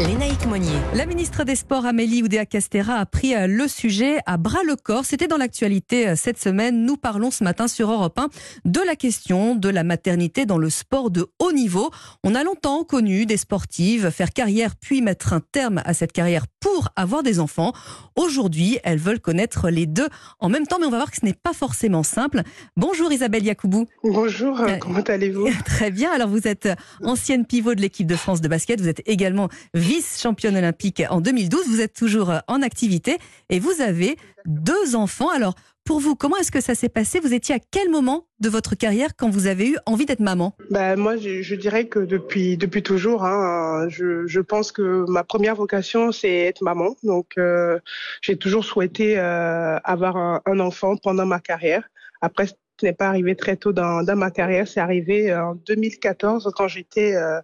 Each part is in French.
Lénaïque Monnier. La ministre des Sports Amélie Oudéa-Castera a pris euh, le sujet à bras le corps. C'était dans l'actualité euh, cette semaine. Nous parlons ce matin sur Europe 1 de la question de la maternité dans le sport de haut niveau. On a longtemps connu des sportives faire carrière puis mettre un terme à cette carrière pour avoir des enfants. Aujourd'hui, elles veulent connaître les deux en même temps, mais on va voir que ce n'est pas forcément simple. Bonjour Isabelle Yacoubou. Bonjour, euh, comment allez-vous? Très bien. Alors vous êtes ancienne pivot de l'équipe de France de basket. Vous êtes également vice-championne olympique en 2012. Vous êtes toujours en activité et vous avez deux enfants. Alors, pour vous, comment est-ce que ça s'est passé? Vous étiez à quel moment de votre carrière quand vous avez eu envie d'être maman? Bah, Moi, je, dirais que depuis, depuis toujours, hein, je, je, pense que ma première vocation, c'est être maman. Donc, euh, j'ai toujours souhaité euh, avoir un, enfant pendant ma carrière. Après, ce n'est pas arrivé très tôt dans, dans ma carrière. C'est arrivé en 2014 quand j'étais... Euh,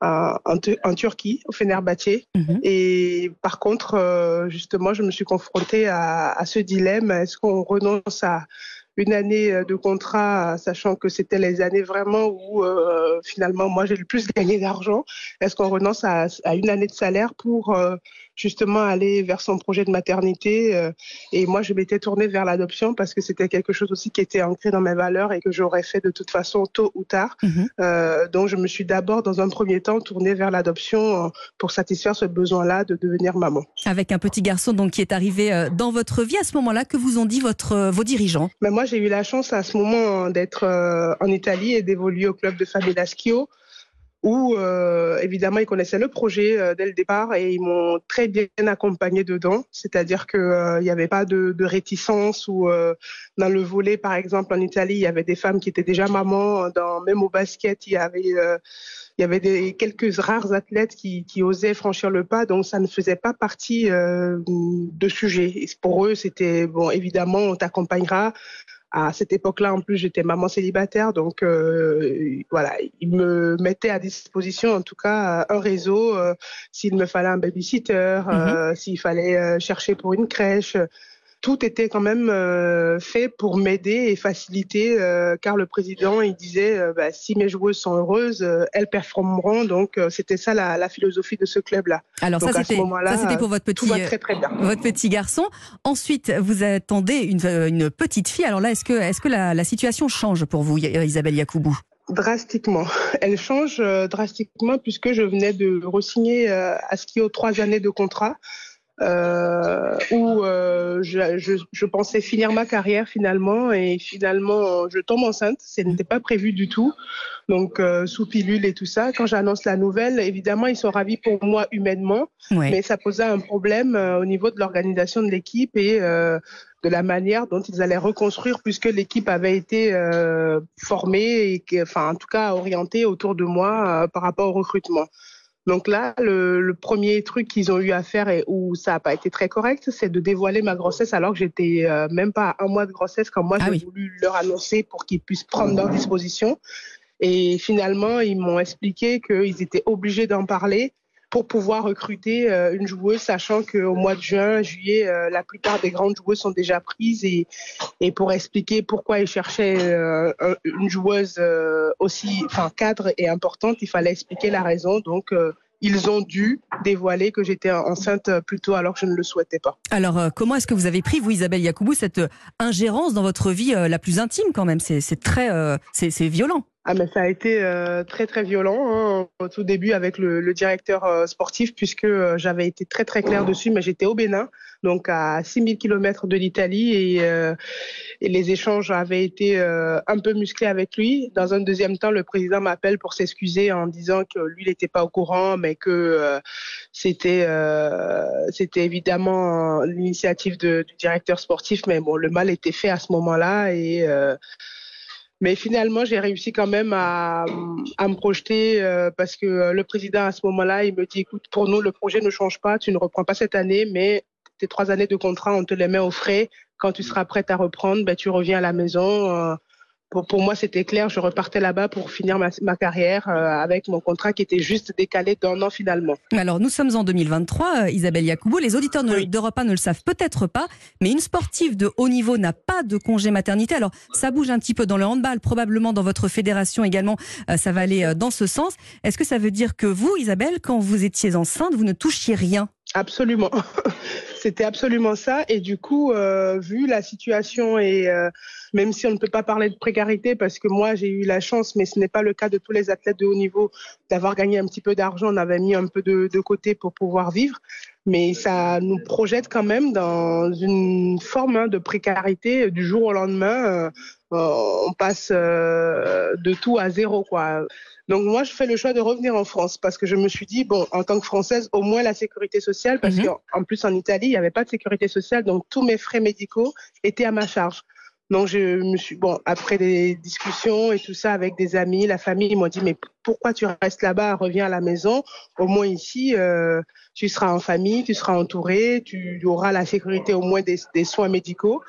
en, en, Turquie, au Fenerbahçe. Mm-hmm. Et par contre, euh, justement, je me suis confrontée à, à ce dilemme. Est-ce qu'on renonce à une année de contrat, sachant que c'était les années vraiment où euh, finalement moi j'ai le plus gagné d'argent? Est-ce qu'on renonce à, à, une année de salaire pour euh, justement aller vers son projet de maternité euh, Et moi je m'étais tournée vers l'adoption parce que c'était quelque chose aussi qui était ancré dans mes valeurs et que j'aurais fait de toute façon tôt ou tard. Mmh. donc je me suis d'abord dans un premier temps tournée vers l'adoption pour satisfaire ce besoin-là de devenir maman. Avec un petit garçon donc qui est arrivé dans votre vie à ce moment-là, que vous ont dit votre vos dirigeants? Ben moi j'ai eu la chance à ce moment d'être euh, en Italie et d'évoluer au club de Fabiola Schio, où euh, évidemment ils connaissaient le projet euh, dès le départ et ils m'ont très bien accompagné dedans. C'est-à-dire qu'il euh, n'y avait pas de, réticence ou dans le volet par exemple en Italie il y avait des femmes qui étaient déjà mamans. Dans même au basket il y avait quelques rares athlètes qui, osaient franchir le pas, donc ça ne faisait pas partie de sujet. Et pour eux, c'était bon, évidemment, on t'accompagnera, à cette époque-là, en plus, j'étais maman célibataire, donc euh, voilà, il me mettait à disposition, en tout cas, un réseau. Euh, s'il me fallait un babysitter, mm -hmm. s'il fallait euh, chercher pour une crèche tout était quand même euh, fait pour m'aider et faciliter, euh, car le président il disait euh, bah, si mes joueuses sont heureuses, elles performeront. Donc c'était ça la, la, philosophie de ce club-là. Alors donc, ça c'était pour votre petit très, très votre petit garçon. Ensuite vous attendez une, une petite fille. Alors là est-ce que la, la situation change pour vous, Isabelle Yacoubou? Drastiquement. Elle change drastiquement puisque je venais de re-signer à ski aux trois années de contrat euh, où euh, je, je, je, pensais finir ma carrière finalement et finalement je tombe enceinte. Ce n'était pas prévu du tout. Donc euh, sous pilule et tout ça. Quand j'annonce la nouvelle, évidemment ils sont ravis pour moi humainement, mais ça posait un problème au niveau de l'organisation de l'équipe et de la manière dont ils allaient reconstruire puisque l'équipe avait été formée et que, enfin en tout cas orientée autour de moi par rapport au recrutement. Donc là, le, le premier truc qu'ils ont eu à faire et où ça n'a pas été très correct, c'est de dévoiler ma grossesse alors que j'étais euh, même pas à un mois de grossesse quand moi ah j'ai oui. voulu leur annoncer pour qu'ils puissent prendre leur disposition. Et finalement, ils m'ont expliqué qu'ils étaient obligés d'en parler pour pouvoir recruter euh, une joueuse, sachant qu'au mois de juin, juillet, euh, la plupart des grandes joueuses sont déjà prises et, et pour expliquer pourquoi ils cherchaient euh, une joueuse aussi, enfin cadre et importante, il fallait expliquer la raison. Donc ils ont dû dévoiler que j'étais enceinte plus tôt alors que je ne le souhaitais pas. Alors, comment est-ce que vous avez pris, vous, Isabelle Yacoubou, cette ingérence dans votre vie la plus intime quand même? C'est très, c'est violent. Ah mais ça a été euh, très très violent hein, au tout début avec le, le directeur euh, sportif puisque euh, j'avais été très très clair dessus mais j'étais au Bénin donc à 6000 km de l'Italie et, et, les échanges avaient été un peu musclés avec lui. Dans un deuxième temps le président m'appelle pour s'excuser en disant que lui il n'était pas au courant mais que c'était c'était évidemment l'initiative du directeur sportif mais bon le mal était fait à ce moment-là et mais finalement, j'ai réussi quand même à, à me projeter euh, parce que le président, à ce moment-là, il me dit, écoute, pour nous, le projet ne change pas, tu ne reprends pas cette année, mais tes trois années de contrat, on te les met au frais. Quand tu seras prête à reprendre, ben, tu reviens à la maison. Euh, pour, pour moi, c'était clair. Je repartais là-bas pour finir ma, ma carrière euh, avec mon contrat qui était juste décalé d'un an finalement. Alors, nous sommes en 2023, euh, Isabelle Yacoubou. Les auditeurs Oui. d'Europe 1 ne le savent peut-être pas, mais une sportive de haut niveau n'a pas de congé maternité. Alors, ça bouge un petit peu dans le handball, probablement dans votre fédération également, euh, ça va aller euh, dans ce sens. Est-ce que ça veut dire que vous, Isabelle, quand vous étiez enceinte, vous ne touchiez rien? Absolument. C'était absolument ça. Et du coup, euh, vu la situation et euh, même si on ne peut pas parler de précarité parce que moi j'ai eu la chance, mais ce n'est pas le cas de tous les athlètes de haut niveau, d'avoir gagné un petit peu d'argent, on avait mis un peu de, de côté pour pouvoir vivre. Mais ça nous projette quand même dans une forme hein, de précarité du jour au lendemain. euh, on passe euh, de tout à zéro, quoi. Donc moi, je fais le choix de revenir en France parce que je me suis dit, bon, en tant que Française, au moins la sécurité sociale, parce Mhm. qu'en plus en Italie, il n'y avait pas de sécurité sociale, donc tous mes frais médicaux étaient à ma charge. Donc je me suis, bon, après des discussions et tout ça avec des amis, la famille, ils m'ont dit, mais pourquoi tu restes là-bas, reviens à la maison, au moins ici, euh, tu seras en famille, tu seras entouré, tu auras la sécurité au moins des, des soins médicaux.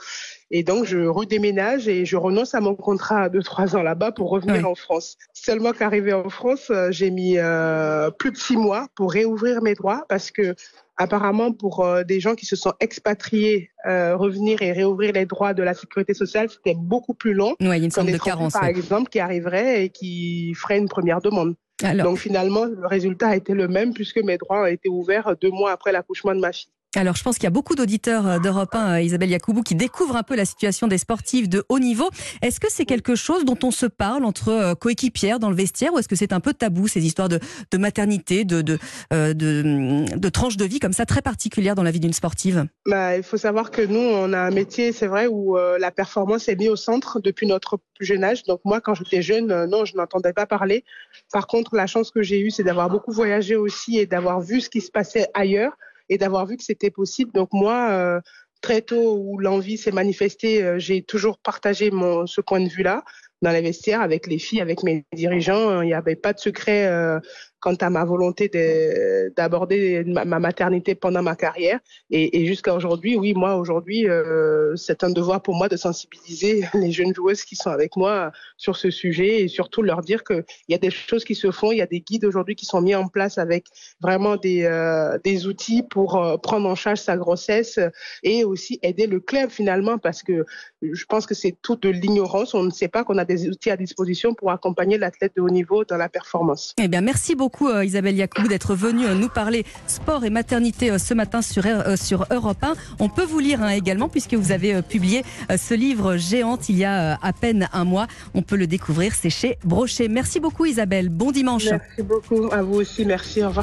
Et donc, je redéménage et je renonce à mon contrat de trois ans là-bas pour revenir Oui. en France. Seulement qu'arrivé en France, euh, j'ai mis euh, plus de six mois pour réouvrir mes droits parce que apparemment, pour euh, des gens qui se sont expatriés, euh, revenir et réouvrir les droits de la sécurité sociale, c'était beaucoup plus long Oui, il y a une sorte de carence. par ouais. exemple, qui arriverait et qui ferait une première demande. Alors, Donc finalement, le résultat a été le même puisque mes droits ont été ouverts deux mois après l'accouchement de ma fille. Alors, je pense qu'il y a beaucoup d'auditeurs euh, d'Europe 1, euh, Isabelle Yacoubou, qui découvrent un peu la situation des sportifs de haut niveau. Est-ce que c'est quelque chose dont on se parle entre euh, coéquipières dans le vestiaire ou est-ce que c'est un peu tabou, ces histoires de, maternité, de, euh, de, tranches de vie comme ça très particulières dans la vie d'une sportive? Bah, il faut savoir que nous, on a un métier, c'est vrai, où la performance est mise au centre depuis notre plus jeune âge. Donc moi, quand j'étais jeune, non, je n'entendais pas parler. Par contre, la chance que j'ai eue, c'est d'avoir beaucoup voyagé aussi et d'avoir vu ce qui se passait ailleurs et d'avoir vu que c'était possible. Donc moi, euh, très tôt où l'envie s'est manifestée, euh, j'ai toujours partagé mon, ce point de vue-là dans les vestiaires avec les filles, avec mes dirigeants. Il n'y avait pas de secret euh, quant à ma volonté de- d'aborder ma, ma maternité pendant ma carrière. Et, jusqu'à aujourd'hui, oui, moi, aujourd'hui, euh, c'est un devoir pour moi de sensibiliser les jeunes joueuses qui sont avec moi sur ce sujet et surtout leur dire qu'il y a des choses qui se font, il y a des guides aujourd'hui qui sont mis en place avec vraiment des, euh, outils pour euh, prendre en charge sa grossesse et aussi aider le club finalement parce que je pense que c'est tout de l'ignorance. On ne sait pas qu'on a des outils à disposition pour accompagner l'athlète de haut niveau dans la performance. Eh bien, merci beaucoup euh, Isabelle Yacoubou d'être venue euh, nous parler sport et maternité euh, ce matin sur, sur Europe 1. On peut vous lire hein, également puisque vous avez publié ce livre géante il y a à peine un mois. On peut le découvrir, c'est chez Brochet. Merci beaucoup Isabelle, bon dimanche. Merci beaucoup à vous aussi. Merci. Au revoir.